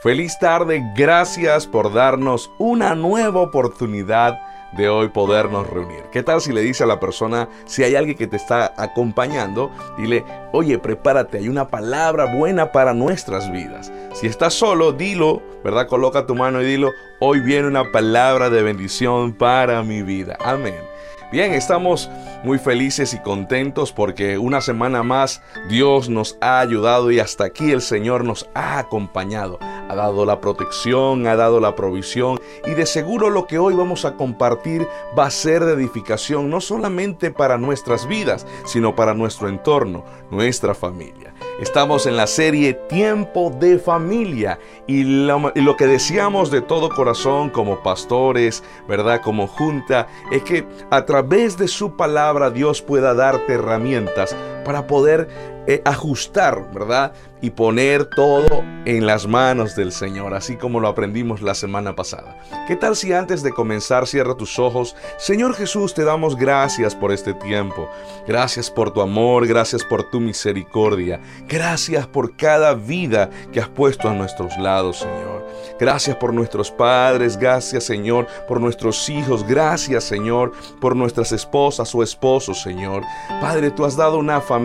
Feliz tarde, gracias por darnos una nueva oportunidad de hoy podernos reunir. ¿Qué tal si le dice a la persona, si hay alguien que te está acompañando, dile, oye, prepárate, hay una palabra buena para nuestras vidas. Si estás solo, dilo, ¿verdad? Coloca tu mano y dilo, hoy viene una palabra de bendición para mi vida. Amén. Bien, estamos muy felices y contentos porque una semana más Dios nos ha ayudado y hasta aquí el Señor nos ha acompañado. Ha dado la protección, ha dado la provisión y de seguro lo que hoy vamos a compartir va a ser de edificación no solamente para nuestras vidas, sino para nuestro entorno, nuestra familia. Estamos en la serie Tiempo de Familia y lo, que deseamos de todo corazón como pastores, ¿verdad? Como junta, es que a través de su palabra Dios pueda darte herramientas para poder eh, ajustar, ¿verdad? Y poner todo en las manos del Señor, así como lo aprendimos la semana pasada. ¿Qué tal si antes de comenzar cierra tus ojos? Señor Jesús, te damos gracias por este tiempo. Gracias por tu amor, gracias por tu misericordia. Gracias por cada vida que has puesto a nuestros lados, Señor. Gracias por nuestros padres, gracias Señor por nuestros hijos, gracias Señor por nuestras esposas o esposos, Señor. Padre, tú has dado una familia,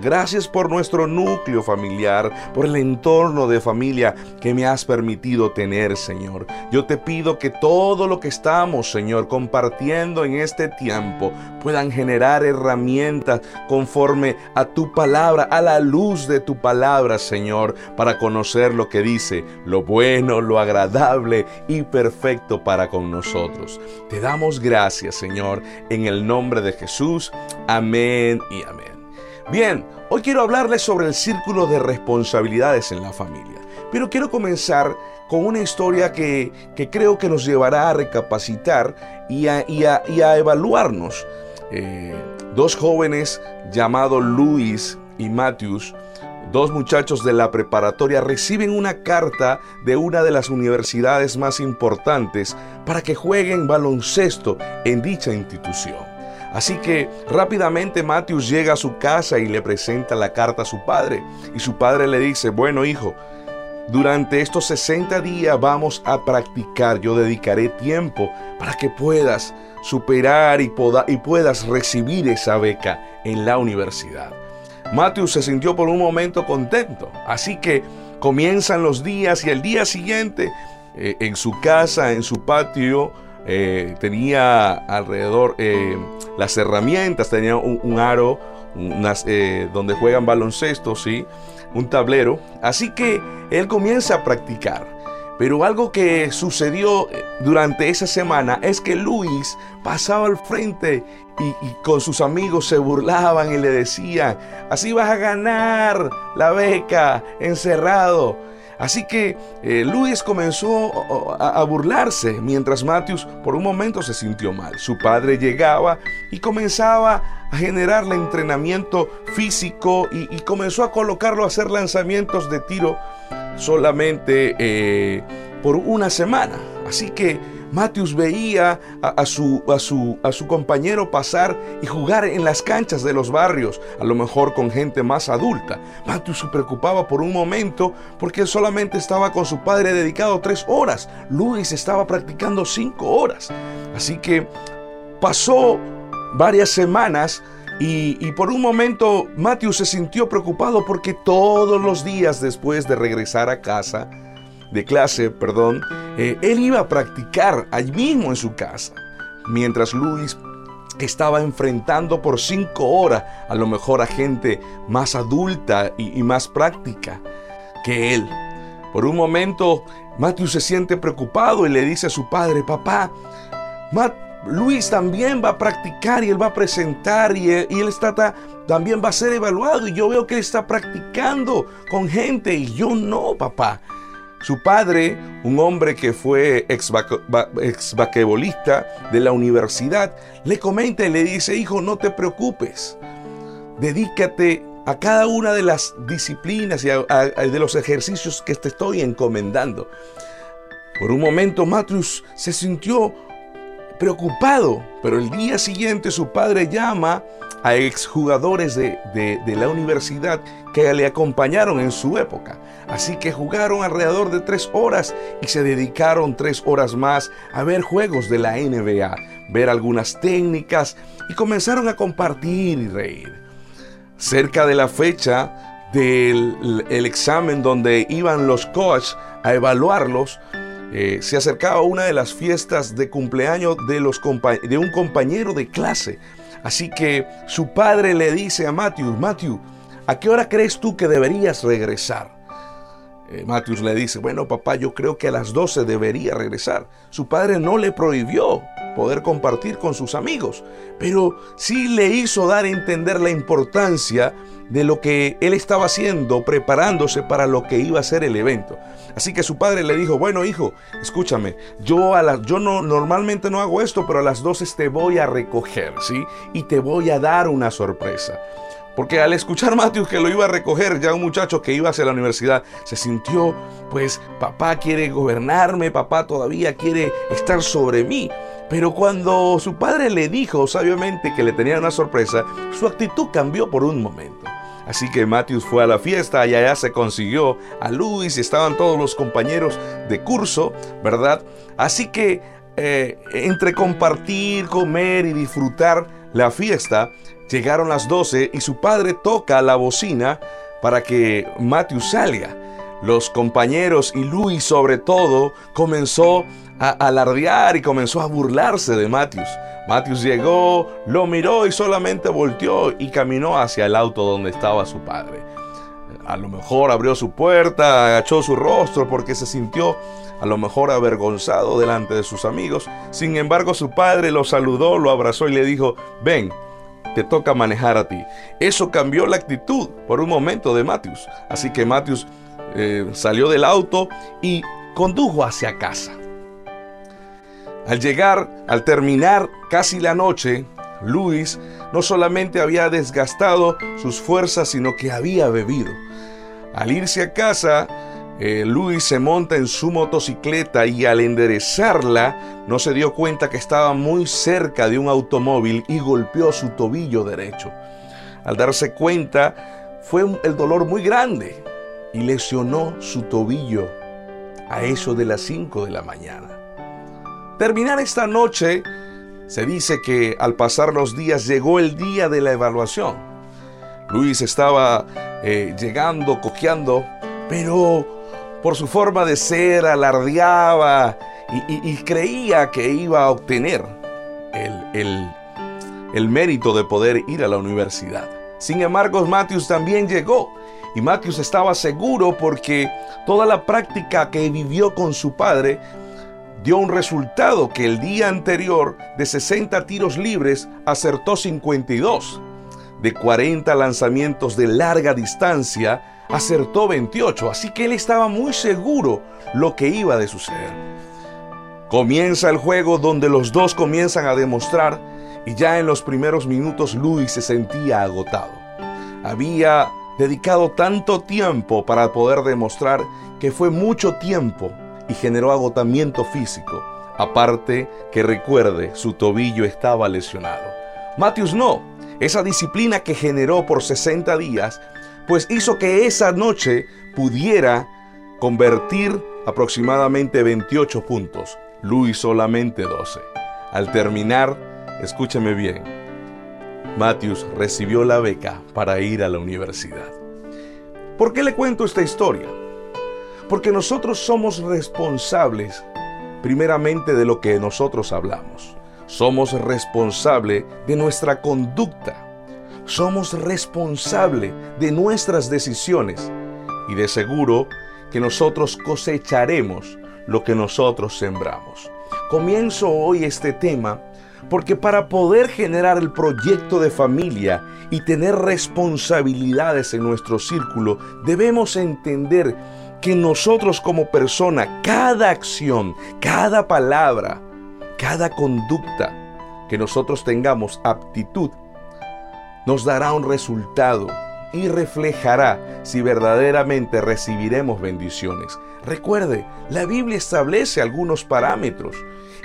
gracias por nuestro núcleo familiar, por el entorno de familia que me has permitido tener, Señor. Yo te pido que todo lo que estamos, Señor, compartiendo en este tiempo puedan generar herramientas conforme a tu palabra, a la luz de tu palabra, Señor, para conocer lo que dice, lo bueno, lo agradable y perfecto para con nosotros. Te damos gracias, Señor, en el nombre de Jesús. Amén y amén. Bien, hoy quiero hablarles sobre el círculo de responsabilidades en la familia, pero quiero comenzar con una historia que, que creo que nos llevará a recapacitar y a, a, a evaluarnos. Eh, dos jóvenes llamados Luis y Matthews dos muchachos de la preparatoria reciben una carta de una de las universidades más importantes para que jueguen baloncesto en dicha institución. Así que rápidamente Matthews llega a su casa y le presenta la carta a su padre. Y su padre le dice, bueno hijo, durante estos 60 días vamos a practicar, yo dedicaré tiempo para que puedas superar y, y puedas recibir esa beca en la universidad. Matthew se sintió por un momento contento, así que comienzan los días y el día siguiente eh, en su casa, en su patio, eh, tenía alrededor eh, las herramientas, tenía un, aro, unas, donde juegan baloncesto, ¿sí? un tablero, así que él comienza a practicar. Pero algo que sucedió eh, durante esa semana es que Luis pasaba al frente y, con sus amigos se burlaban y le decían, así vas a ganar la beca encerrado. Así que eh, Luis comenzó a, burlarse mientras Matthews por un momento se sintió mal. Su padre llegaba y comenzaba a generarle entrenamiento físico y, comenzó a colocarlo a hacer lanzamientos de tiro solamente eh, por una semana. Así que Matthews veía a, su, compañero pasar y jugar en las canchas de los barrios, a lo mejor con gente más adulta. Matthews se preocupaba por un momento porque él solamente estaba con su padre dedicado tres horas. Luis estaba practicando cinco horas. Así que pasó varias semanas y, por un momento Matthew se sintió preocupado porque todos los días después de regresar a casa, de clase, perdón, eh, él iba a practicar allí mismo en su casa, mientras Luis estaba enfrentando por cinco horas a lo mejor a gente más adulta y, más práctica que él. Por un momento, Matthew se siente preocupado y le dice a su padre, papá, Matt, Luis también va a practicar y él va a presentar y él, está, también va a ser evaluado. Y yo veo que él está practicando con gente y yo no, papá. Su padre, un hombre que fue ex, ex de la universidad, le comenta y le dice, hijo, no te preocupes. Dedícate a cada una de las disciplinas y de los ejercicios que te estoy encomendando. Por un momento, Matthews se sintió preocupado, pero el día siguiente su padre llama a exjugadores de, de, la universidad que le acompañaron en su época. Así que jugaron alrededor de tres horas y se dedicaron tres horas más a ver juegos de la NBA, ver algunas técnicas y comenzaron a compartir y reír. Cerca de la fecha del examen donde iban los coaches a evaluarlos, eh, se acercaba una de las fiestas de cumpleaños de, los de un compañero de clase. Así que su padre le dice a Matthew, Matthew, ¿a qué hora crees tú que deberías regresar? Eh, le dice, bueno papá, yo creo que a las 12 debería regresar. Su padre no le prohibió poder compartir con sus amigos, pero sí le hizo dar a entender la importancia de lo que él estaba haciendo, preparándose para lo que iba a ser el evento. Así que su padre le dijo, bueno hijo, escúchame, yo, normalmente no hago esto, pero a las 12 te voy a recoger, ¿sí? Y te voy a dar una sorpresa. Porque al escuchar Matthew que lo iba a recoger, ya un muchacho que iba hacia la universidad, se sintió, pues, papá quiere gobernarme, papá todavía quiere estar sobre mí. Pero cuando su padre le dijo sabiamente que le tenía una sorpresa, su actitud cambió por un momento. Así que Matthew fue a la fiesta y allá se consiguió a Luis y estaban todos los compañeros de curso, ¿verdad? Así que eh, entre compartir, comer y disfrutar la fiesta, Llegaron las 12 y su padre toca la bocina para que Matthew salga. Los compañeros y Luis sobre todo comenzó a alardear y comenzó a burlarse de Matthews. Matthews llegó, lo miró y solamente volteó y caminó hacia el auto donde estaba su padre. A lo mejor abrió su puerta, agachó su rostro porque se sintió a lo mejor avergonzado delante de sus amigos. Sin embargo, su padre lo saludó, lo abrazó y le dijo, ven, te toca manejar a ti. Eso cambió la actitud por un momento de Matthews. Así que Matthews eh, salió del auto y condujo hacia casa. Al llegar, al terminar casi la noche, Luis no solamente había desgastado sus fuerzas, sino que había bebido. Al irse a casa, eh, Luis se monta en su motocicleta y al enderezarla no se dio cuenta que estaba muy cerca de un automóvil y golpeó su tobillo derecho. Al darse cuenta fue el dolor muy grande y lesionó su tobillo a eso de las 5 de la mañana. Terminar esta noche, se dice que al pasar los días llegó el día de la evaluación. Luis estaba eh, llegando, cojeando, pero por su forma de ser, alardeaba y, creía que iba a obtener el, el, mérito de poder ir a la universidad. Sin embargo, Matthews también llegó y Matthews estaba seguro porque toda la práctica que vivió con su padre dio un resultado que el día anterior de 60 tiros libres acertó 52. De 40 lanzamientos de larga distancia acertó 28, así que él estaba muy seguro lo que iba a suceder. Comienza el juego donde los dos comienzan a demostrar y ya en los primeros minutos Luis se sentía agotado. Había dedicado tanto tiempo para poder demostrar que fue mucho tiempo y generó agotamiento físico. Aparte que recuerde, su tobillo estaba lesionado. Matthews no. Esa disciplina que generó por 60 días pues hizo que esa noche pudiera convertir aproximadamente 28 puntos. Luis solamente 12. Al terminar, escúcheme bien, Matthews recibió la beca para ir a la universidad. ¿Por qué le cuento esta historia? Porque nosotros somos responsables primeramente de lo que nosotros hablamos. Somos responsables de nuestra conducta somos responsables de nuestras decisiones y de seguro que nosotros cosecharemos lo que nosotros sembramos. Comienzo hoy este tema porque para poder generar el proyecto de familia y tener responsabilidades en nuestro círculo, debemos entender que nosotros como persona, cada acción, cada palabra, cada conducta que nosotros tengamos aptitud nos dará un resultado y reflejará si verdaderamente recibiremos bendiciones. Recuerde, la Biblia establece algunos parámetros.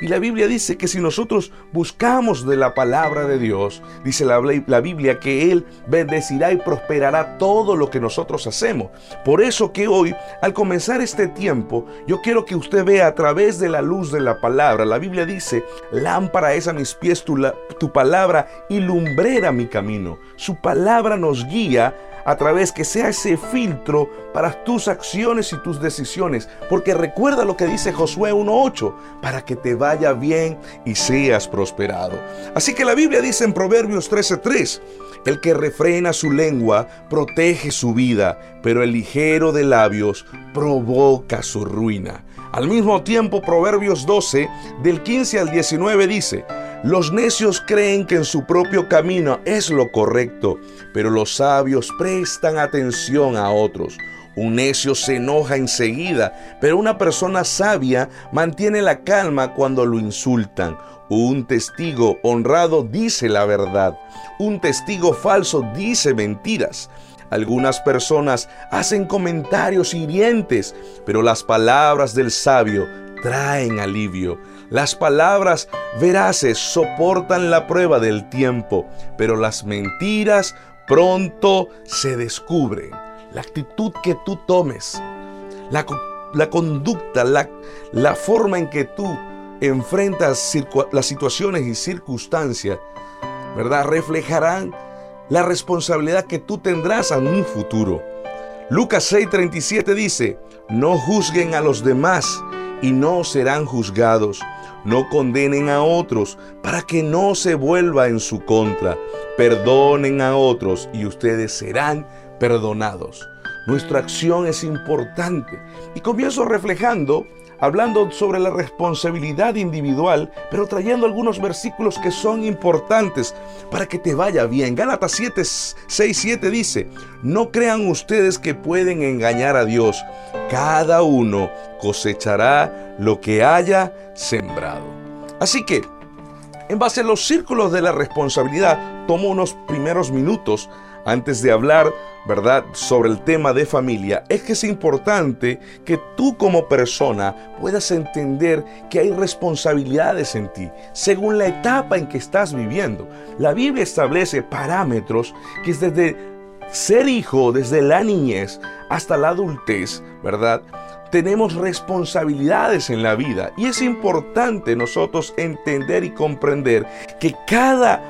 Y la Biblia dice que si nosotros buscamos de la palabra de Dios, dice la, la, Biblia que Él bendecirá y prosperará todo lo que nosotros hacemos. Por eso que hoy, al comenzar este tiempo, yo quiero que usted vea a través de la luz de la palabra. La Biblia dice, lámpara es a mis pies tu, palabra y lumbrera mi camino. Su palabra nos guía a través que sea ese filtro para tus acciones y tus decisiones. Porque recuerda lo que dice Josué 1.8, para que te vaya bien y seas prosperado. Así que la Biblia dice en Proverbios 13.3, el que refrena su lengua protege su vida, pero el ligero de labios provoca su ruina. Al mismo tiempo, Proverbios 12, del 15 al 19 dice, los necios creen que en su propio camino es lo correcto, pero los sabios prestan atención a otros. Un necio se enoja enseguida, pero una persona sabia mantiene la calma cuando lo insultan. Un testigo honrado dice la verdad. Un testigo falso dice mentiras. Algunas personas hacen comentarios hirientes, pero las palabras del sabio traen alivio. Las palabras veraces soportan la prueba del tiempo, pero las mentiras pronto se descubren. La actitud que tú tomes, la, conducta, la, la forma en que tú enfrentas las situaciones y circunstancias, ¿verdad? Reflejarán la responsabilidad que tú tendrás en un futuro. Lucas 6:37 dice, no juzguen a los demás y no serán juzgados. No condenen a otros para que no se vuelva en su contra. Perdonen a otros y ustedes serán perdonados. Nuestra acción es importante. Y comienzo reflejando hablando sobre la responsabilidad individual, pero trayendo algunos versículos que son importantes para que te vaya bien. Gálatas 7, 6, 7 dice, no crean ustedes que pueden engañar a Dios. Cada uno cosechará lo que haya sembrado. Así que, en base a los círculos de la responsabilidad, tomo unos primeros minutos antes de hablar, ¿verdad?, sobre el tema de familia, es que es importante que tú como persona puedas entender que hay responsabilidades en ti, según la etapa en que estás viviendo. La Biblia establece parámetros que es desde ser hijo, desde la niñez hasta la adultez, ¿verdad? tenemos responsabilidades en la vida y es importante nosotros entender y comprender que cada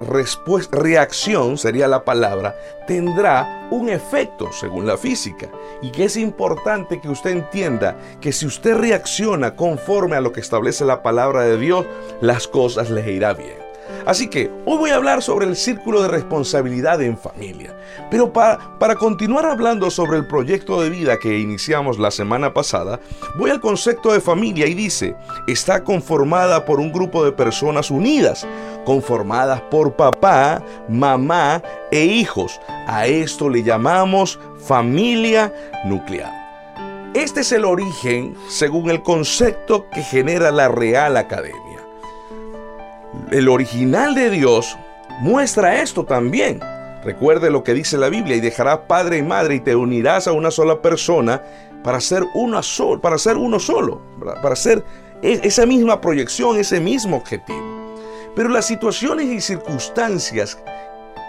respuesta, reacción sería la palabra, tendrá un efecto según la física. Y que es importante que usted entienda que si usted reacciona conforme a lo que establece la palabra de Dios, las cosas le irá bien. Así que hoy voy a hablar sobre el círculo de responsabilidad en familia. Pero para, para continuar hablando sobre el proyecto de vida que iniciamos la semana pasada, voy al concepto de familia y dice, está conformada por un grupo de personas unidas, conformadas por papá, mamá e hijos. A esto le llamamos familia nuclear. Este es el origen según el concepto que genera la Real Academia el original de Dios muestra esto también. Recuerde lo que dice la Biblia y dejarás padre y madre y te unirás a una sola persona para ser una para ser uno solo, para ser e, esa misma proyección, ese mismo objetivo. Pero las situaciones y circunstancias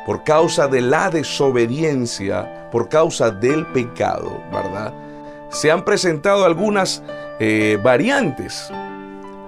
por causa de la desobediencia, por causa del pecado, ¿verdad? Se han presentado algunas eh, variantes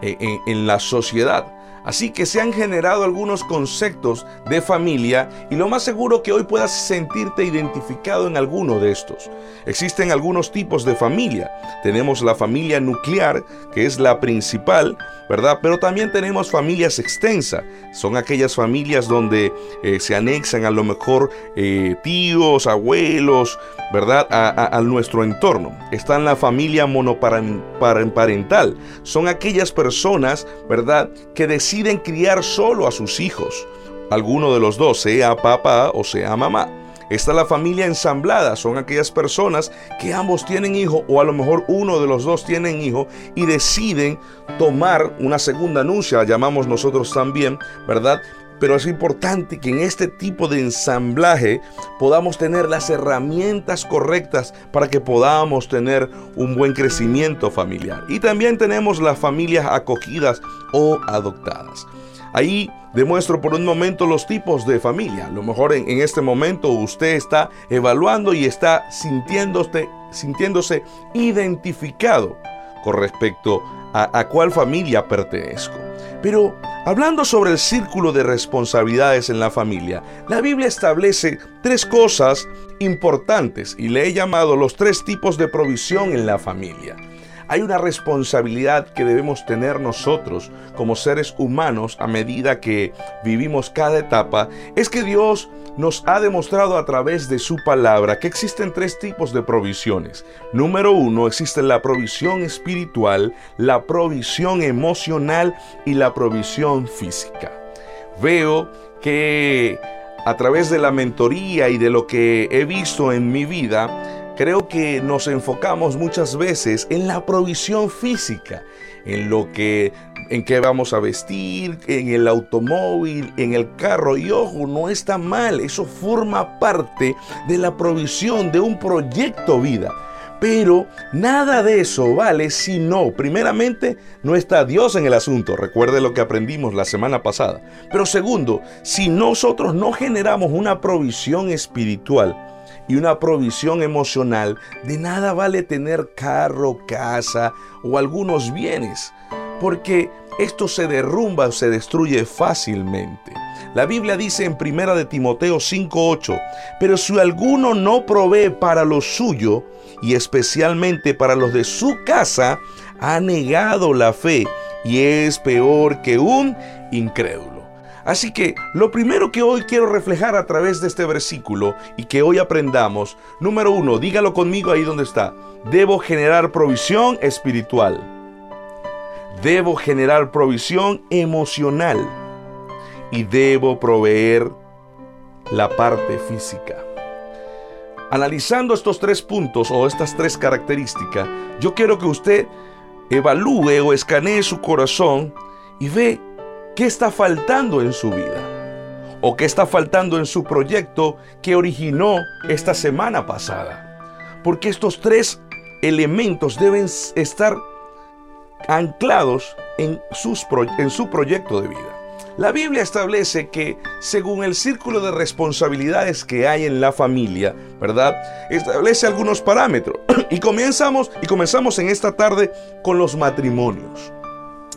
eh, en la sociedad. Así que se han generado algunos conceptos de familia y lo más seguro que hoy puedas sentirte identificado en alguno de estos. Existen algunos tipos de familia. Tenemos la familia nuclear, que es la principal, ¿verdad? Pero también tenemos familias extensas. Son aquellas familias donde eh, se anexan a lo mejor eh, tíos, abuelos, ¿verdad? A, nuestro entorno. Está la familia monoparental. Son aquellas personas, ¿verdad? Que deciden criar solo a sus hijos. Alguno de los dos, sea papá o sea mamá. Está la familia ensamblada, son aquellas personas que ambos tienen hijo o a lo mejor uno de los dos tienen hijo y deciden tomar una segunda anuncia, llamamos nosotros también, ¿verdad? Pero es importante que en este tipo de ensamblaje podamos tener las herramientas correctas para que podamos tener un buen crecimiento familiar. Y también tenemos las familias acogidas o adoptadas. Ahí demuestro por un momento los tipos de familia. A lo mejor en, este momento usted está evaluando y está sintiéndose, sintiéndose identificado con respecto a, a cuál familia pertenezco. Pero hablando sobre el círculo de responsabilidades en la familia, la Biblia establece tres cosas importantes y le he llamado los tres tipos de provisión en la familia. Hay una responsabilidad que debemos tener nosotros como seres humanos a medida que vivimos cada etapa, es que Dios nos ha demostrado a través de su palabra que existen tres tipos de provisiones. Número uno, existe la provisión espiritual, la provisión emocional y la provisión física. Veo que a través de la mentoría y de lo que he visto en mi vida, Creo que nos enfocamos muchas veces en la provisión física, en lo que en qué vamos a vestir, en el automóvil, en el carro. Y ojo, no está mal, eso forma parte de la provisión de un proyecto vida. Pero nada de eso vale si no, primeramente, no está Dios en el asunto. Recuerde lo que aprendimos la semana pasada. Pero segundo, si nosotros no generamos una provisión espiritual, y una provisión emocional, de nada vale tener carro, casa o algunos bienes, porque esto se derrumba o se destruye fácilmente. La Biblia dice en Primera de Timoteo 5:8, pero si alguno no provee para lo suyo y especialmente para los de su casa, ha negado la fe y es peor que un incrédulo. Así que lo primero que hoy quiero reflejar a través de este versículo y que hoy aprendamos, número uno, dígalo conmigo ahí donde está, debo generar provisión espiritual. Debo generar provisión emocional y debo proveer la parte física. Analizando estos tres puntos o estas tres características, yo quiero que usted evalúe o escanee su corazón y ve ¿Qué está faltando en su vida? ¿O qué está faltando en su proyecto que originó esta semana pasada? Porque estos tres elementos deben estar anclados en, en su proyecto de vida. La Biblia establece que según el círculo de responsabilidades que hay en la familia, ¿verdad? Establece algunos parámetros. Y comenzamos y comenzamos en esta tarde con los matrimonios.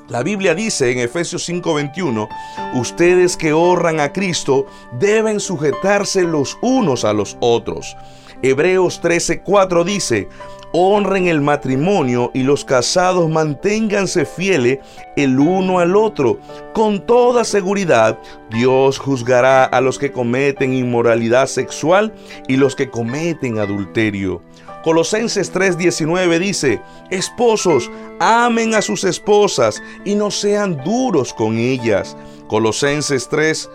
La Biblia dice en Efesios 5:21, ustedes que honran a Cristo deben sujetarse los unos a los otros. Hebreos 13:4 dice, honren el matrimonio y los casados manténganse fieles el uno al otro. Con toda seguridad, Dios juzgará a los que cometen inmoralidad sexual y los que cometen adulterio. Colosenses 3:19 dice, esposos, amen a sus esposas y no sean duros con ellas. Colosenses 3,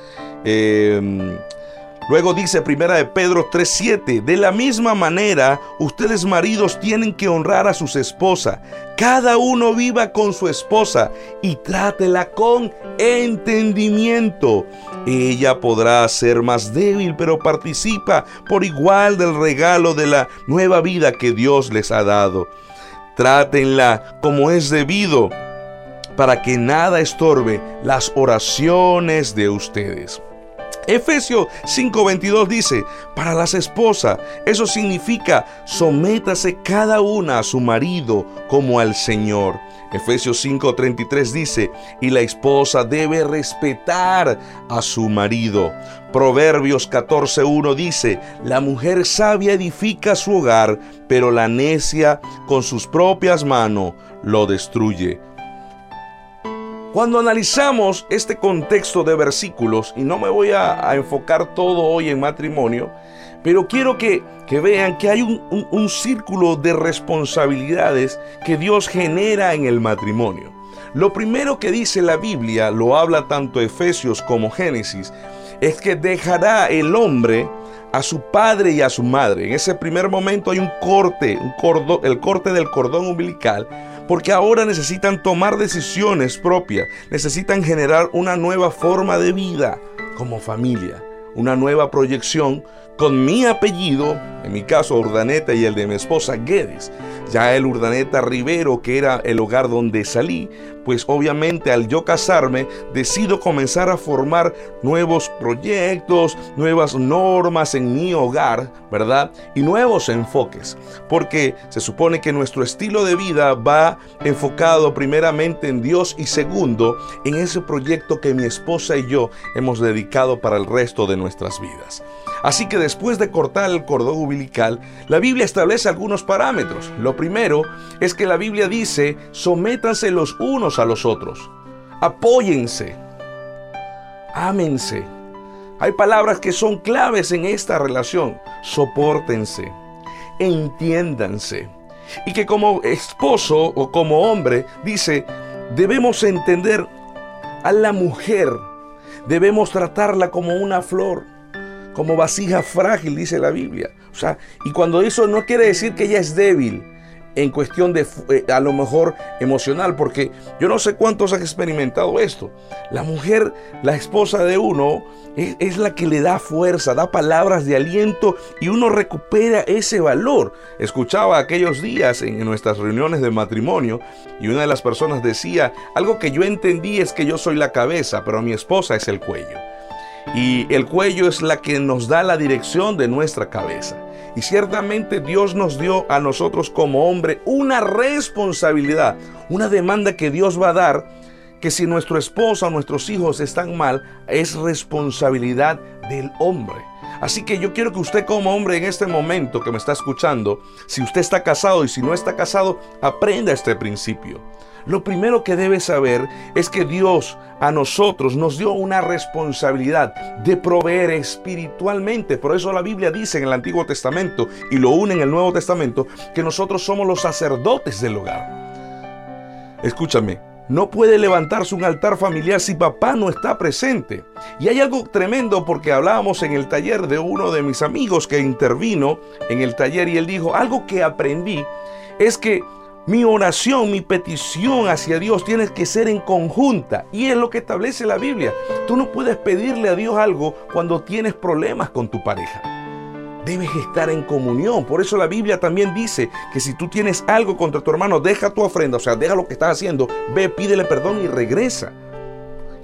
Luego dice Primera de Pedro 3:7, de la misma manera, ustedes maridos tienen que honrar a sus esposas. Cada uno viva con su esposa y trátela con entendimiento. Ella podrá ser más débil, pero participa por igual del regalo de la nueva vida que Dios les ha dado. Trátenla como es debido para que nada estorbe las oraciones de ustedes. Efesios 5:22 dice, para las esposas, eso significa sométase cada una a su marido como al Señor. Efesios 5:33 dice, y la esposa debe respetar a su marido. Proverbios 14:1 dice, la mujer sabia edifica su hogar, pero la necia con sus propias manos lo destruye. Cuando analizamos este contexto de versículos, y no me voy a, enfocar todo hoy en matrimonio, pero quiero que, vean que hay un, un círculo de responsabilidades que Dios genera en el matrimonio. Lo primero que dice la Biblia, lo habla tanto Efesios como Génesis, es que dejará el hombre a su padre y a su madre. En ese primer momento hay un corte, el corte del cordón umbilical porque ahora necesitan tomar decisiones propias, necesitan generar una nueva forma de vida como familia, una nueva proyección con mi apellido, en mi caso Urdaneta y el de mi esposa Guedes. Ya el Urdaneta Rivero, que era el hogar donde salí, pues obviamente al yo casarme decido comenzar a formar nuevos proyectos, nuevas normas en mi hogar, ¿verdad? Y nuevos enfoques, porque se supone que nuestro estilo de vida va enfocado primeramente en Dios y segundo en ese proyecto que mi esposa y yo hemos dedicado para el resto de nuestras vidas. Así que después de cortar el cordón umbilical, la Biblia establece algunos parámetros. Lo primero es que la Biblia dice, sométanse los unos a los otros, apóyense, ámense. Hay palabras que son claves en esta relación. Sopórtense, entiéndanse. Y que como esposo o como hombre, dice, debemos entender a la mujer, debemos tratarla como una flor como vasija frágil, dice la Biblia. O sea, y cuando eso no quiere decir que ella es débil en cuestión de eh, a lo mejor emocional, porque yo no sé cuántos han experimentado esto. La mujer, la esposa de uno, es, la que le da fuerza, da palabras de aliento y uno recupera ese valor. Escuchaba aquellos días en nuestras reuniones de matrimonio y una de las personas decía, algo que yo entendí es que yo soy la cabeza, pero mi esposa es el cuello. Y el cuello es la que nos da la dirección de nuestra cabeza. Y ciertamente Dios nos dio a nosotros como hombre una responsabilidad, una demanda que Dios va a dar, que si nuestro esposo o nuestros hijos están mal, es responsabilidad del hombre. Así que yo quiero que usted como hombre en este momento que me está escuchando, si usted está casado y si no está casado, aprenda este principio. Lo primero que debe saber es que Dios a nosotros nos dio una responsabilidad de proveer espiritualmente. Por eso la Biblia dice en el Antiguo Testamento y lo une en el Nuevo Testamento que nosotros somos los sacerdotes del hogar. Escúchame, no puede levantarse un altar familiar si papá no está presente. Y hay algo tremendo porque hablábamos en el taller de uno de mis amigos que intervino en el taller y él dijo, algo que aprendí es que mi oración, mi petición hacia Dios tiene que ser en conjunta. Y es lo que establece la Biblia. Tú no puedes pedirle a Dios algo cuando tienes problemas con tu pareja. Debes estar en comunión. Por eso la Biblia también dice que si tú tienes algo contra tu hermano, deja tu ofrenda, o sea, deja lo que estás haciendo, ve, pídele perdón y regresa.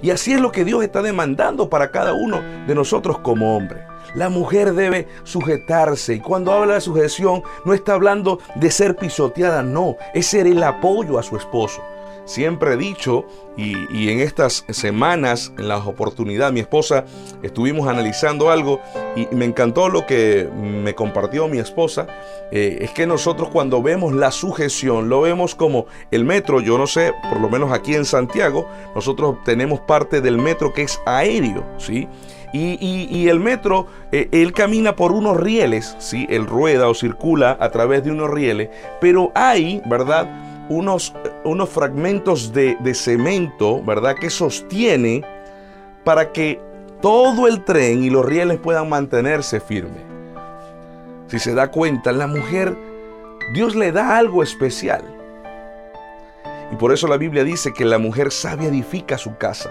Y así es lo que Dios está demandando para cada uno de nosotros como hombre. La mujer debe sujetarse y cuando habla de sujeción no está hablando de ser pisoteada, no, es ser el apoyo a su esposo. Siempre he dicho, y, en estas semanas, en las oportunidades, mi esposa, estuvimos analizando algo y me encantó lo que me compartió mi esposa, eh, es que nosotros cuando vemos la sujeción, lo vemos como el metro, yo no sé, por lo menos aquí en Santiago, nosotros tenemos parte del metro que es aéreo, ¿sí? Y, el metro, eh, él camina por unos rieles, ¿sí? Él rueda o circula a través de unos rieles, pero hay, ¿verdad? Unos, unos fragmentos de, cemento, ¿verdad? Que sostiene para que todo el tren y los rieles puedan mantenerse firmes. Si se da cuenta, la mujer, Dios le da algo especial. Y por eso la Biblia dice que la mujer sabia edifica su casa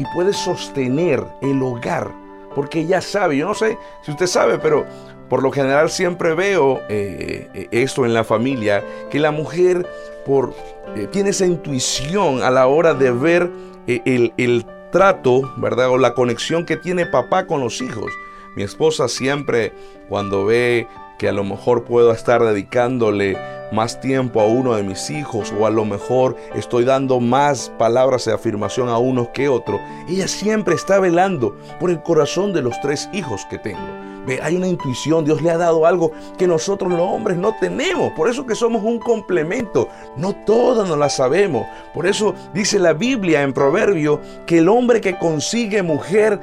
y puede sostener el hogar. Porque ella sabe, yo no sé si usted sabe, pero por lo general siempre veo eh, esto en la familia, que la mujer por, eh, tiene esa intuición a la hora de ver eh, el, el trato, ¿verdad? O la conexión que tiene papá con los hijos. Mi esposa siempre cuando ve que a lo mejor puedo estar dedicándole más tiempo a uno de mis hijos o a lo mejor estoy dando más palabras de afirmación a uno que otro. Ella siempre está velando por el corazón de los tres hijos que tengo. Ve, hay una intuición, Dios le ha dado algo que nosotros los hombres no tenemos. Por eso que somos un complemento. No todas nos la sabemos. Por eso dice la Biblia en Proverbio que el hombre que consigue mujer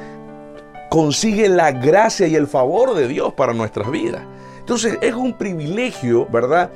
consigue la gracia y el favor de Dios para nuestras vidas. Entonces es un privilegio, ¿verdad?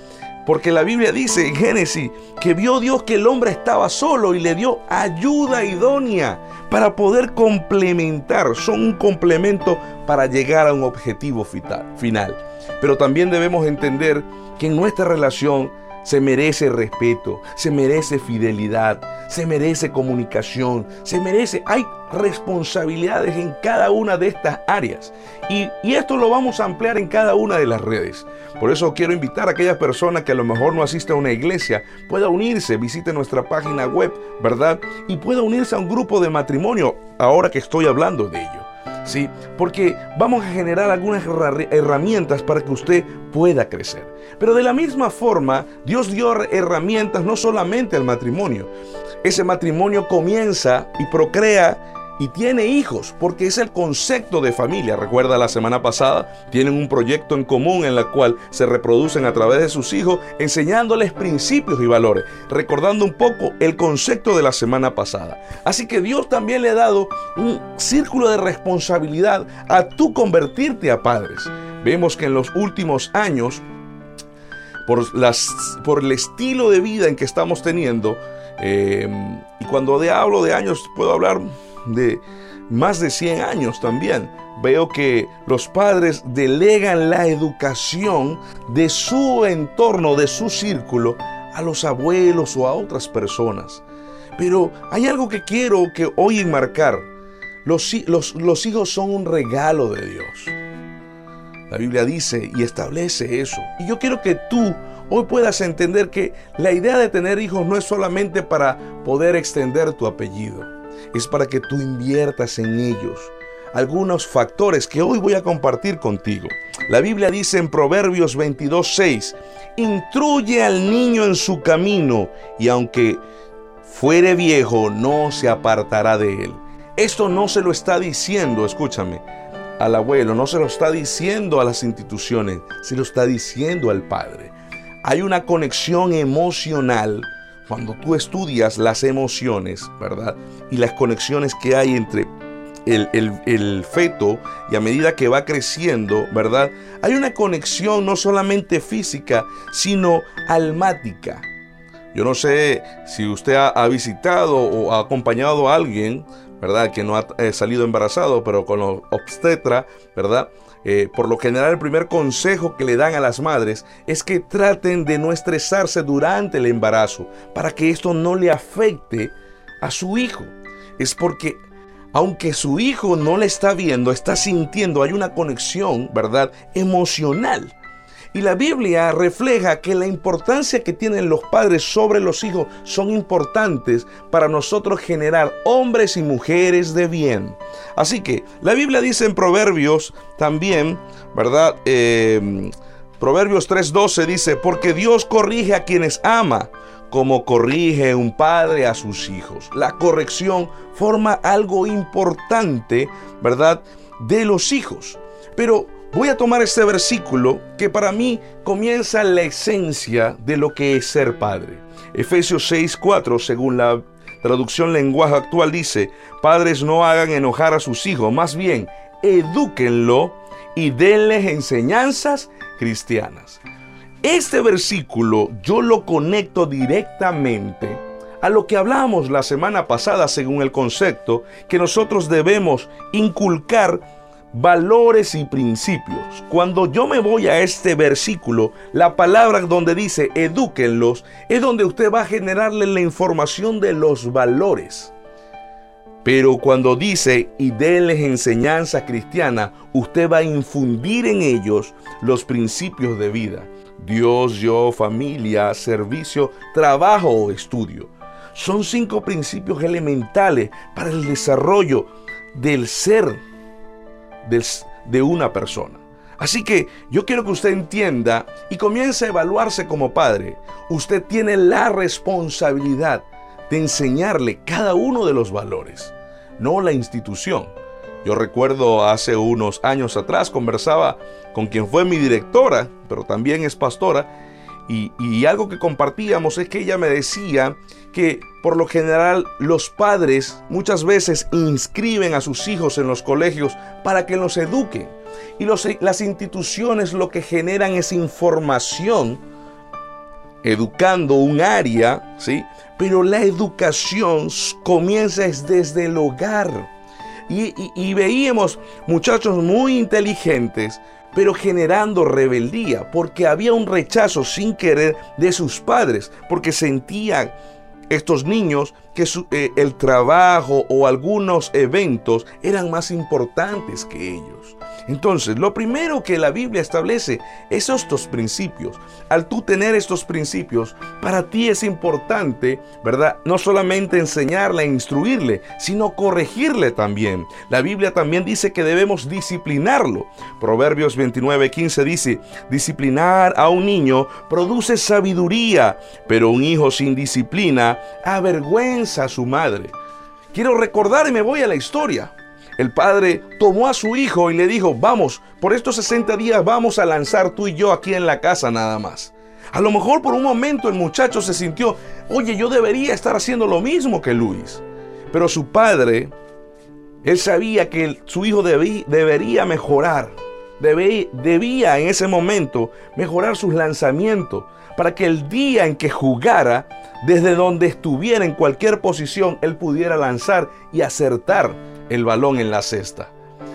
Porque la Biblia dice en Génesis que vio Dios que el hombre estaba solo y le dio ayuda idónea para poder complementar. Son un complemento para llegar a un objetivo final. Pero también debemos entender que en nuestra relación se merece respeto, se merece fidelidad, se merece comunicación, se merece, hay responsabilidades en cada una de estas áreas. Y, y, esto lo vamos a ampliar en cada una de las redes. Por eso quiero invitar a aquellas personas que a lo mejor no asisten a una iglesia, pueda unirse, visite nuestra página web, ¿verdad? Y pueda unirse a un grupo de matrimonio ahora que estoy hablando de ello. Porque vamos a generar algunas herramientas para que usted pueda crecer. Pero de la misma forma, Dios dio herramientas no solamente al matrimonio. Ese matrimonio comienza y procrea y tiene hijos, porque es el concepto de familia. Recuerda la semana pasada, tienen un proyecto en común en la cual se reproducen a través de sus hijos, enseñándoles principios y valores, recordando un poco el concepto de la semana pasada. Así que Dios también le ha dado un círculo de responsabilidad a tú convertirte a padres. Vemos que en los últimos años, por, el estilo de vida en que estamos teniendo, eh, y cuando de, hablo de años, puedo hablar de más de 100 años también, veo que los padres delegan la educación de su entorno, de su círculo, a los abuelos o a otras personas. Pero hay algo que quiero que hoy enmarcar. Los, los, los hijos son un regalo de Dios. La Biblia dice y establece eso. Y yo quiero que tú hoy puedas entender que la idea de tener hijos no es solamente para poder extender tu apellido es para que tú inviertas en ellos. Algunos factores que hoy voy a compartir contigo. La Biblia dice en Proverbios 22:6, instruye al niño en su camino y aunque fuere viejo no se apartará de él. Esto no se lo está diciendo, escúchame, al abuelo, no se lo está diciendo a las instituciones, se lo está diciendo al padre. Hay una conexión emocional cuando tú estudias las emociones, ¿verdad? Y las conexiones que hay entre el, feto y a medida que va creciendo, ¿verdad? Hay una conexión no solamente física, sino almática. Yo no sé si usted ha, visitado o ha acompañado a alguien, ¿verdad? Que no ha eh, salido embarazado, pero con los obstetra, ¿verdad? Eh, por lo general el primer consejo que le dan a las madres es que traten de no estresarse durante el embarazo para que esto no le afecte a su hijo. Es porque aunque su hijo no le está viendo, está sintiendo, hay una conexión, ¿verdad? Emocional. Y la Biblia refleja que la importancia que tienen los padres sobre los hijos son importantes para nosotros generar hombres y mujeres de bien. Así que la Biblia dice en Proverbios también, ¿verdad? Eh, Proverbios 3:12 dice, porque Dios corrige a quienes ama, como corrige un padre a sus hijos. La corrección forma algo importante, ¿verdad? De los hijos. Pero Voy a tomar este versículo que para mí comienza la esencia de lo que es ser padre. Efesios 6:4, según la traducción lenguaje actual, dice, padres no hagan enojar a sus hijos, más bien, edúquenlo y denles enseñanzas cristianas. Este versículo yo lo conecto directamente a lo que hablamos la semana pasada según el concepto que nosotros debemos inculcar valores y principios. Cuando yo me voy a este versículo, la palabra donde dice edúquenlos es donde usted va a generarle la información de los valores. Pero cuando dice y denles enseñanza cristiana, usted va a infundir en ellos los principios de vida. Dios, yo, familia, servicio, trabajo o estudio. Son cinco principios elementales para el desarrollo del ser de una persona. Así que yo quiero que usted entienda y comience a evaluarse como padre. Usted tiene la responsabilidad de enseñarle cada uno de los valores, no la institución. Yo recuerdo hace unos años atrás conversaba con quien fue mi directora, pero también es pastora, y, y algo que compartíamos es que ella me decía que por lo general los padres muchas veces inscriben a sus hijos en los colegios para que los eduquen. Y las instituciones lo que generan es información, educando un área, ¿sí? Pero la educación comienza desde el hogar. y veíamos muchachos muy inteligentes, pero generando rebeldía, porque había un rechazo sin querer de sus padres, porque sentían estos niños que eh, el trabajo o algunos eventos eran más importantes que ellos. Entonces, lo primero que la Biblia establece es estos principios. Al tú tener estos principios, para ti es importante, ¿verdad? No solamente enseñarle instruirle, sino corregirle también. La Biblia también dice que debemos disciplinarlo. Proverbios 29, 15 dice, disciplinar a un niño produce sabiduría, pero un hijo sin disciplina avergüenza a su madre. Quiero recordar y me voy a la historia. El padre tomó a su hijo y le dijo, vamos, por estos 60 días vamos a lanzar tú y yo aquí en la casa nada más. A lo mejor por un momento el muchacho se sintió, oye, yo debería estar haciendo lo mismo que Luis. Pero su padre, él sabía que su hijo debería mejorar, debía en ese momento mejorar sus lanzamientos para que el día en que jugara, desde donde estuviera en cualquier posición, él pudiera lanzar y acertar el balón en la cesta.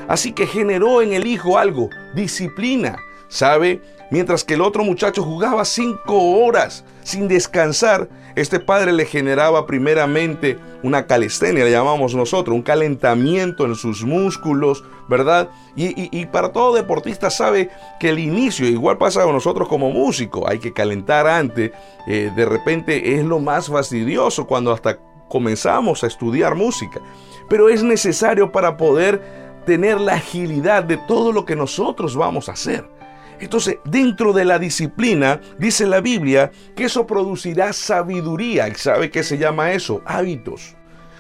Así que generó en el hijo algo, disciplina, ¿sabe? Mientras que el otro muchacho jugaba cinco horas sin descansar, este padre le generaba primeramente una calistenia, le llamamos nosotros, un calentamiento en sus músculos, ¿verdad? Y, para todo deportista sabe que el inicio, igual pasa con nosotros como músicos, hay que calentar antes, eh, de repente es lo más fastidioso cuando hasta comenzamos a estudiar música pero es necesario para poder tener la agilidad de todo lo que nosotros vamos a hacer. Entonces, dentro de la disciplina, dice la Biblia que eso producirá sabiduría. ¿Y sabe qué se llama eso? Hábitos.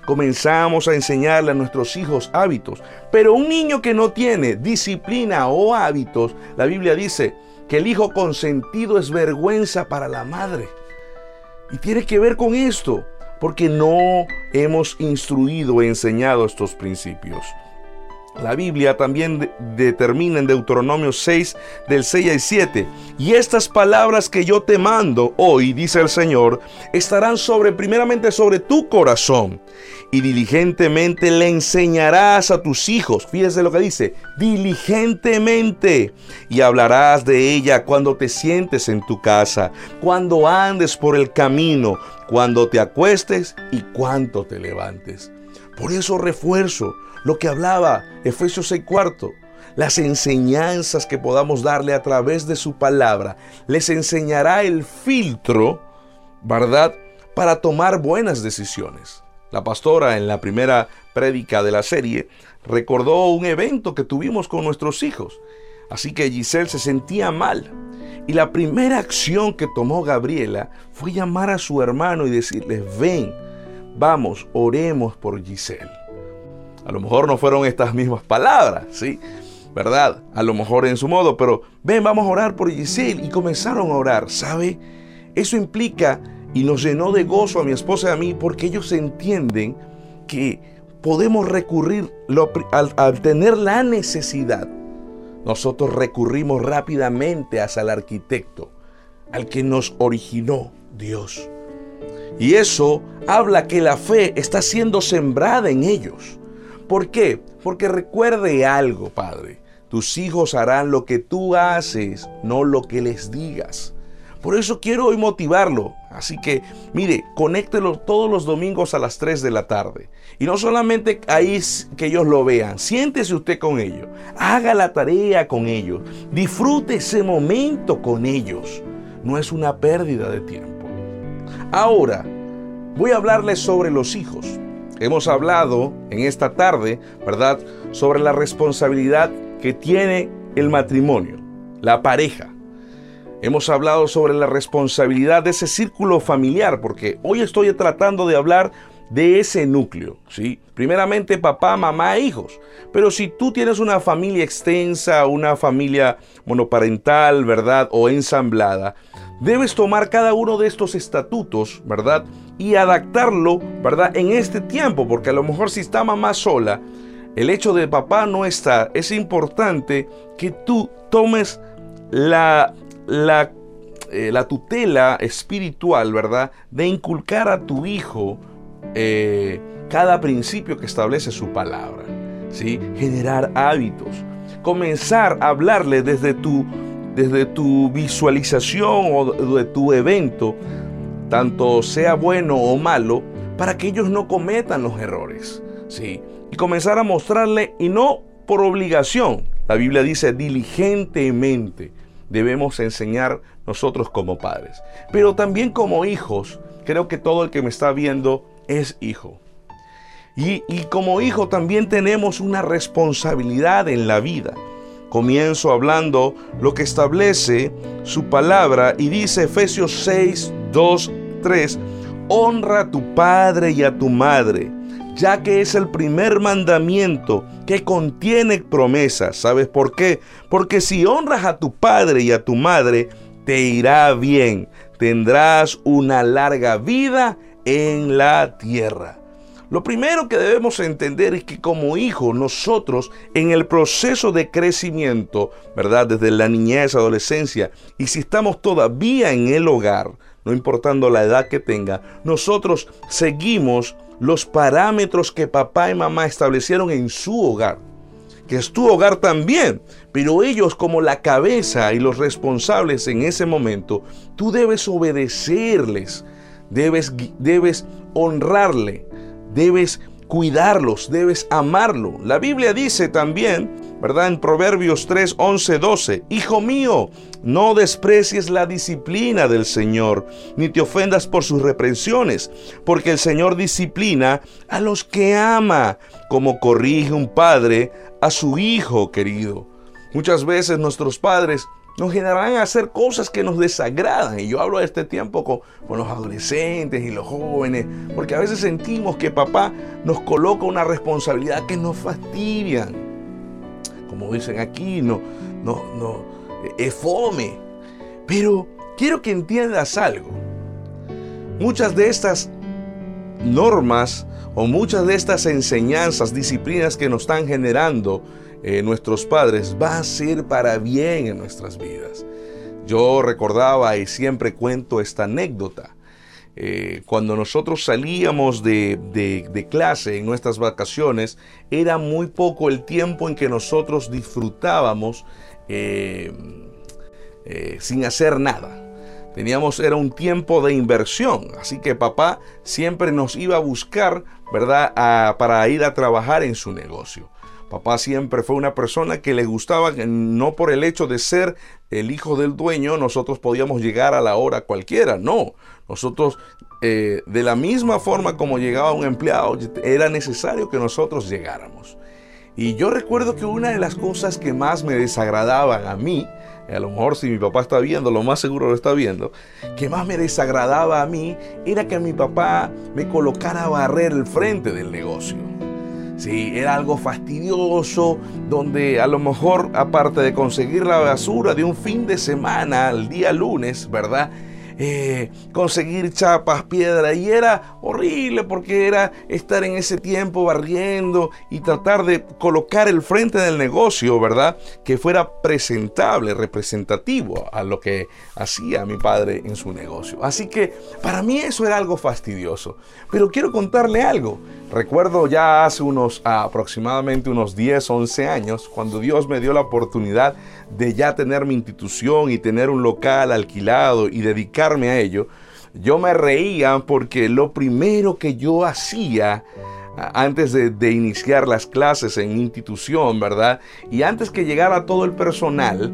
Comenzamos a enseñarle a nuestros hijos hábitos. Pero un niño que no tiene disciplina o hábitos, la Biblia dice que el hijo consentido es vergüenza para la madre. Y tiene que ver con esto porque no hemos instruido enseñado estos principios. La Biblia también determina en Deuteronomio 6 del 6 al 7, y estas palabras que yo te mando hoy, dice el Señor, estarán sobre primeramente sobre tu corazón y diligentemente le enseñarás a tus hijos. Fíjese lo que dice, diligentemente y hablarás de ella cuando te sientes en tu casa, cuando andes por el camino, cuando te acuestes y cuando te levantes. Por eso refuerzo lo que hablaba Efesios 6 cuarto, las enseñanzas que podamos darle a través de su palabra, les enseñará el filtro, ¿verdad?, para tomar buenas decisiones. La pastora en la primera prédica de la serie recordó un evento que tuvimos con nuestros hijos. Así que Giselle se sentía mal. Y la primera acción que tomó Gabriela fue llamar a su hermano y decirle, ven, vamos, oremos por Giselle. A lo mejor no fueron estas mismas palabras, ¿sí? ¿Verdad? A lo mejor en su modo, pero ven, vamos a orar por Giselle. Y comenzaron a orar, ¿sabe? Eso implica y nos llenó de gozo a mi esposa y a mí porque ellos entienden que podemos recurrir al, al tener la necesidad. Nosotros recurrimos rápidamente hacia el arquitecto, al que nos originó Dios. Y eso habla que la fe está siendo sembrada en ellos. ¿Por qué? Porque recuerde algo, Padre. Tus hijos harán lo que tú haces, no lo que les digas. Por eso quiero hoy motivarlo. Así que, mire, conéctelo todos los domingos a las 3 de la tarde. Y no solamente ahí que ellos lo vean, siéntese usted con ellos. Haga la tarea con ellos. Disfrute ese momento con ellos. No es una pérdida de tiempo. Ahora, voy a hablarles sobre los hijos. Hemos hablado en esta tarde, ¿verdad?, sobre la responsabilidad que tiene el matrimonio, la pareja. Hemos hablado sobre la responsabilidad de ese círculo familiar, porque hoy estoy tratando de hablar de ese núcleo, ¿sí? Primeramente papá, mamá, hijos. Pero si tú tienes una familia extensa, una familia monoparental, ¿verdad? O ensamblada, debes tomar cada uno de estos estatutos, ¿verdad? Y adaptarlo, ¿verdad? En este tiempo, porque a lo mejor si está mamá sola, el hecho de papá no estar, es importante que tú tomes la, la, eh, la tutela espiritual, ¿verdad? De inculcar a tu hijo eh, cada principio que establece su palabra, ¿sí? Generar hábitos comenzar a hablarle desde tu, desde tu visualización o de tu evento, tanto sea bueno o malo, para que ellos no cometan los errores. ¿sí? Y comenzar a mostrarle, y no por obligación, la Biblia dice diligentemente debemos enseñar nosotros como padres. Pero también como hijos, creo que todo el que me está viendo es hijo. Y, como hijo también tenemos una responsabilidad en la vida. Comienzo hablando lo que establece su palabra y dice Efesios 6, 2, 3, honra a tu padre y a tu madre, ya que es el primer mandamiento que contiene promesas. ¿Sabes por qué? Porque si honras a tu padre y a tu madre, te irá bien, tendrás una larga vida en la tierra. Lo primero que debemos entender es que como hijos nosotros en el proceso de crecimiento, ¿verdad? Desde la niñez, adolescencia, y si estamos todavía en el hogar, no importando la edad que tenga, nosotros seguimos los parámetros que papá y mamá establecieron en su hogar, que es tu hogar también, pero ellos como la cabeza y los responsables en ese momento, tú debes obedecerles, debes, debes honrarle, debes cuidarlos, debes amarlo. La Biblia dice también, ¿verdad? En Proverbios 3, 11, 12, Hijo mío, no desprecies la disciplina del Señor, ni te ofendas por sus reprensiones, porque el Señor disciplina a los que ama, como corrige un padre a su hijo querido. Muchas veces nuestros padres nos generarán a hacer cosas que nos desagradan. Y yo hablo de este tiempo con, los adolescentes y los jóvenes, porque a veces sentimos que papá nos coloca una responsabilidad que nos fastidia. Como dicen aquí, no, no, no. Pero quiero que entiendas algo. Muchas de estas normas o muchas de estas enseñanzas, disciplinas que nos están generando, eh, nuestros padres va a ser para bien en nuestras vidas. Yo recordaba y siempre cuento esta anécdota. Eh, cuando nosotros salíamos de, clase en nuestras vacaciones, era muy poco el tiempo en que nosotros disfrutábamos eh, sin hacer nada. Teníamos, era un tiempo de inversión, así que papá siempre nos iba a buscar, ¿verdad?, para ir a trabajar en su negocio. Papá siempre fue una persona que le gustaba, no por el hecho de ser el hijo del dueño, nosotros podíamos llegar a la hora cualquiera, no. Nosotros, eh, de la misma forma como llegaba un empleado, era necesario que nosotros llegáramos. Y yo recuerdo que una de las cosas que más me desagradaban a mí, a lo mejor si mi papá está viendo, lo más seguro lo está viendo, que más me desagradaba a mí era que mi papá me colocara a barrer el frente del negocio. Sí, era algo fastidioso, donde a lo mejor, aparte de conseguir la basura de un fin de semana, el día lunes, ¿verdad? Eh, conseguir chapas, piedra, y era horrible porque era estar en ese tiempo barriendo y tratar de colocar el frente del negocio, ¿verdad? Que fuera presentable, representativo a lo que hacía mi padre en su negocio. Así que para mí eso era algo fastidioso. Pero quiero contarle algo. Recuerdo ya hace unos aproximadamente unos 10, 11 años, cuando Dios me dio la oportunidad de ya tener mi institución y tener un local alquilado y dedicarme a ello, yo me reía porque lo primero que yo hacía antes de, iniciar las clases en institución, ¿verdad? Y antes que llegara todo el personal,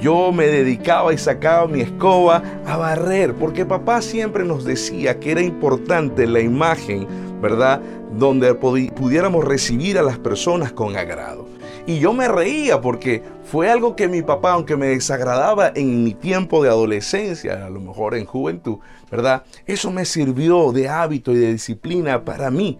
yo me dedicaba y sacaba mi escoba a barrer, porque papá siempre nos decía que era importante la imagen, ¿verdad? Donde pudiéramos recibir a las personas con agrado. Y yo me reía porque fue algo que mi papá, aunque me desagradaba en mi tiempo de adolescencia, a lo mejor en juventud, ¿verdad? Eso me sirvió de hábito y de disciplina para mí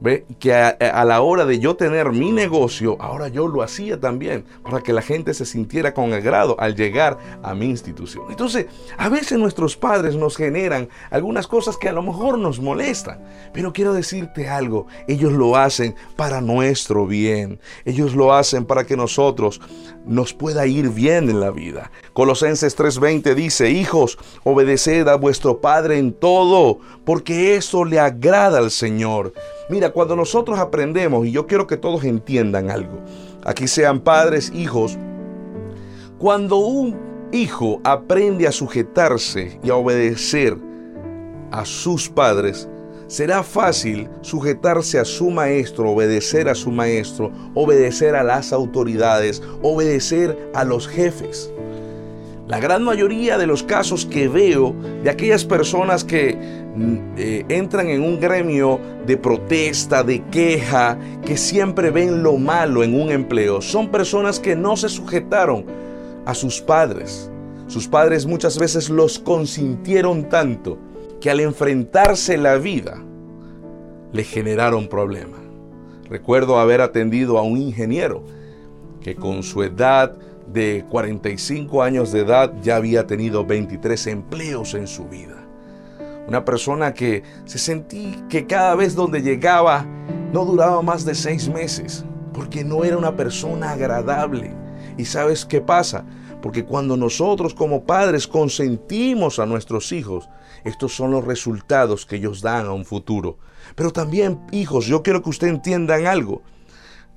¿Ve? Que a, la hora de yo tener mi negocio, ahora yo lo hacía también para que la gente se sintiera con agrado al llegar a mi institución. Entonces, a veces nuestros padres nos generan algunas cosas que a lo mejor nos molestan, pero quiero decirte algo, ellos lo hacen para nuestro bien, ellos lo hacen para que nosotros nos pueda ir bien en la vida. Colosenses 3:20 dice, hijos, obedeced a vuestro Padre en todo, porque eso le agrada al Señor. Mira, cuando nosotros aprendemos, y yo quiero que todos entiendan algo, aquí sean padres, hijos, cuando un hijo aprende a sujetarse y a obedecer a sus padres, será fácil sujetarse a su maestro, obedecer a su maestro, obedecer a las autoridades, obedecer a los jefes. La gran mayoría de los casos que veo de aquellas personas que mm, eh, entran en un gremio de protesta, de queja, que siempre ven lo malo en un empleo, son personas que no se sujetaron a sus padres. Sus padres muchas veces los consintieron tanto que al enfrentarse la vida le generaron problemas. Recuerdo haber atendido a un ingeniero que con su edad de 45 años de edad ya había tenido 23 empleos en su vida. Una persona que se sentí que cada vez donde llegaba no duraba más de seis meses, porque no era una persona agradable. ¿Y sabes qué pasa? Porque cuando nosotros como padres consentimos a nuestros hijos, estos son los resultados que ellos dan a un futuro. Pero también, hijos, yo quiero que ustedes entiendan algo.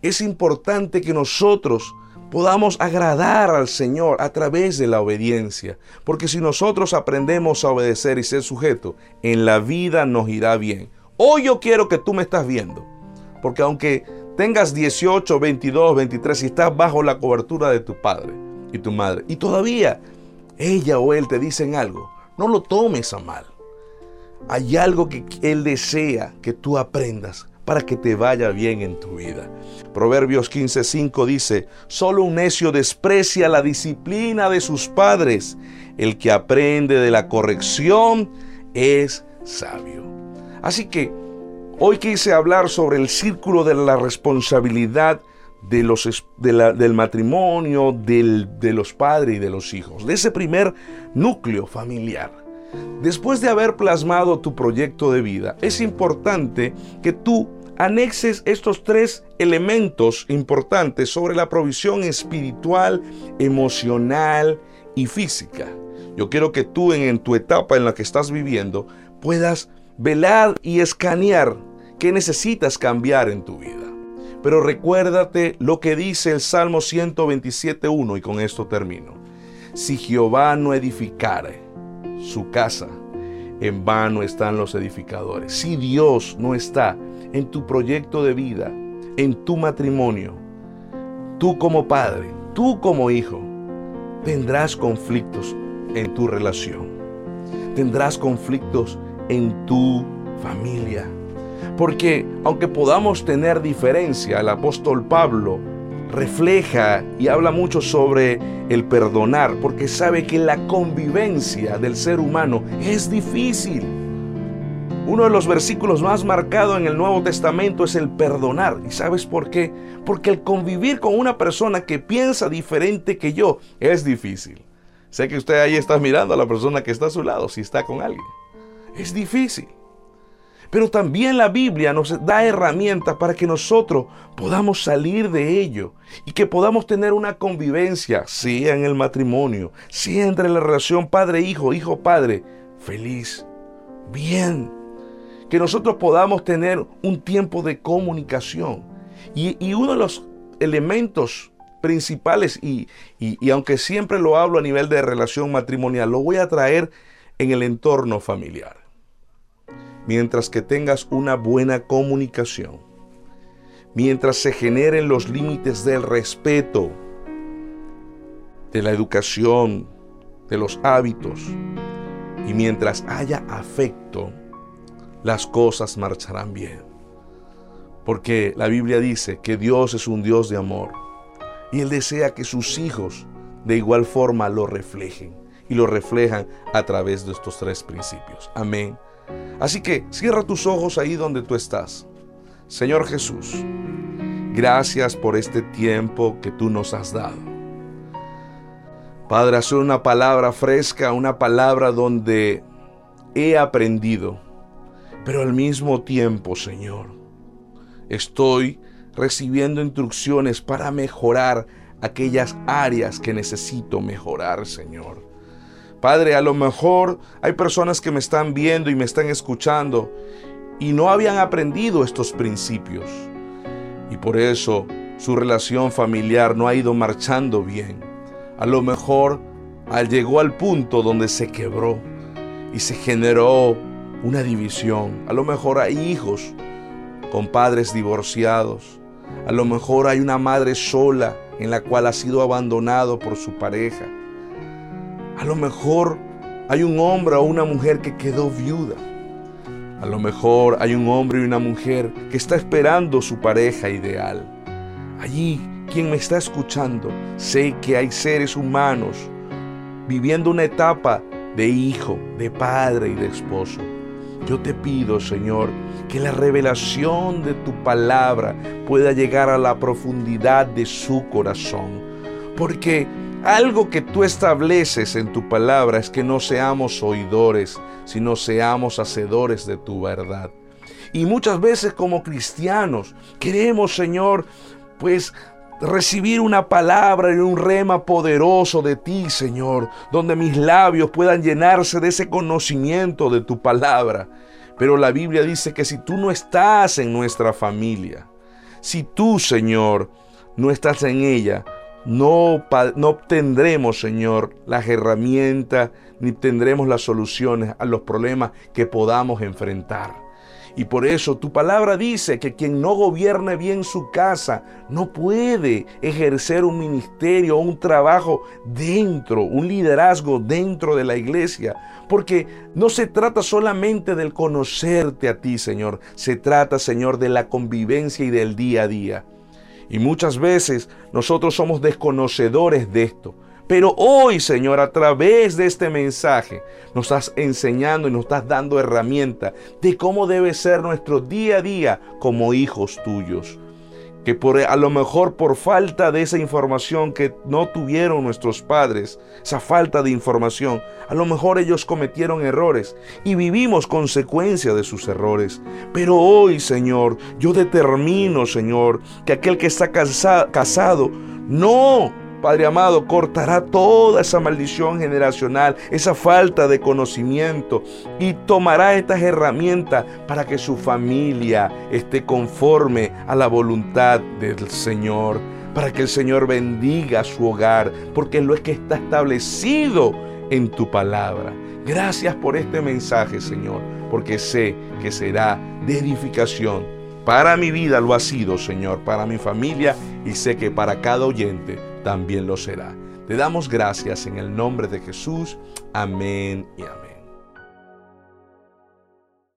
Es importante que nosotros podamos agradar al Señor a través de la obediencia. Porque si nosotros aprendemos a obedecer y ser sujeto, en la vida nos irá bien. Hoy yo quiero que tú me estás viendo. Porque aunque tengas 18, 22, 23 y estás bajo la cobertura de tu padre y tu madre, y todavía ella o él te dicen algo, no lo tomes a mal. Hay algo que Él desea que tú aprendas para que te vaya bien en tu vida. Proverbios 15:5 dice, solo un necio desprecia la disciplina de sus padres. El que aprende de la corrección es sabio. Así que hoy quise hablar sobre el círculo de la responsabilidad de los, del matrimonio, de los padres y de los hijos, de ese primer núcleo familiar. Después de haber plasmado tu proyecto de vida, es importante que tú anexes estos tres elementos importantes sobre la provisión espiritual, emocional y física. Yo quiero que tú en, tu etapa en la que estás viviendo puedas velar y escanear qué necesitas cambiar en tu vida. Pero recuérdate lo que dice el Salmo 127.1 y con esto termino. Si Jehová no edificare su casa, en vano están los edificadores. Si Dios no está en tu proyecto de vida, en tu matrimonio, tú como padre, tú como hijo, tendrás conflictos en tu relación. Tendrás conflictos en tu familia. Porque aunque podamos tener diferencia, el apóstol Pablo refleja y habla mucho sobre el perdonar, porque sabe que la convivencia del ser humano es difícil. Uno de los versículos más marcados en el Nuevo Testamento es el perdonar. ¿Y sabes por qué? Porque el convivir con una persona que piensa diferente que yo es difícil. Sé que usted ahí está mirando a la persona que está a su lado, si está con alguien. Es difícil. Pero también la Biblia nos da herramientas para que nosotros podamos salir de ello y que podamos tener una convivencia, sea en el matrimonio, sea entre la relación padre-hijo, hijo-padre, feliz, bien. Que nosotros podamos tener un tiempo de comunicación. Y, uno de los elementos principales, y, y aunque siempre lo hablo a nivel de relación matrimonial, lo voy a traer en el entorno familiar mientras que tengas una buena comunicación, mientras se generen los límites del respeto, de la educación, de los hábitos, y mientras haya afecto, las cosas marcharán bien. Porque la Biblia dice que Dios es un Dios de amor y Él desea que sus hijos de igual forma lo reflejen y lo reflejan a través de estos tres principios. Amén Así que cierra tus ojos ahí donde tú estás. Señor Jesús, gracias por este tiempo que tú nos has dado. Padre, hacer una palabra fresca, una palabra donde he aprendido, pero al mismo tiempo, Señor, estoy recibiendo instrucciones para mejorar aquellas áreas que necesito mejorar, Señor. Padre, a lo mejor hay personas que me están viendo y me están escuchando y no habían aprendido estos principios. Y por eso su relación familiar no ha ido marchando bien. A lo mejor llegó al punto donde se quebró y se generó una división. A lo mejor hay hijos con padres divorciados. A lo mejor hay una madre sola en la cual ha sido abandonado por su pareja. A lo mejor hay un hombre o una mujer que quedó viuda. A lo mejor hay un hombre y una mujer que está esperando su pareja ideal. Allí, quien me está escuchando, sé que hay seres humanos viviendo una etapa de hijo, de padre y de esposo. Yo te pido, Señor, que la revelación de tu palabra pueda llegar a la profundidad de su corazón. Porque algo que tú estableces en tu palabra es que no seamos oidores, sino seamos hacedores de tu verdad. Y muchas veces como cristianos queremos, Señor, pues recibir una palabra y un rema poderoso de ti, Señor, donde mis labios puedan llenarse de ese conocimiento de tu palabra. Pero la Biblia dice que si tú no estás en nuestra familia, si tú, Señor, no estás en ella, no, obtendremos, Señor, las herramientas ni tendremos las soluciones a los problemas que podamos enfrentar. Y por eso tu palabra dice que quien no gobierne bien su casa no puede ejercer un ministerio un trabajo dentro, un liderazgo dentro de la iglesia. Porque no se trata solamente del conocerte a ti, Señor. Se trata, Señor, de la convivencia y del día a día. Y muchas veces nosotros somos desconocedores de esto. Pero hoy, Señor, a través de este mensaje, nos estás enseñando y nos estás dando herramientas de cómo debe ser nuestro día a día como hijos tuyos. Que por, a lo mejor por falta de esa información que no tuvieron nuestros padres, esa falta de información, a lo mejor ellos cometieron errores y vivimos consecuencia de sus errores. Pero hoy, Señor, yo determino, Señor, que aquel que está casado no Padre amado, cortará toda esa maldición generacional, esa falta de conocimiento y tomará estas herramientas para que su familia esté conforme a la voluntad del Señor, para que el Señor bendiga su hogar, porque es lo que está establecido en tu palabra. Gracias por este mensaje, Señor, porque sé que será de edificación. Para mi vida lo ha sido, Señor, para mi familia y sé que para cada oyente también lo será. Te damos gracias en el nombre de Jesús. Amén y amén.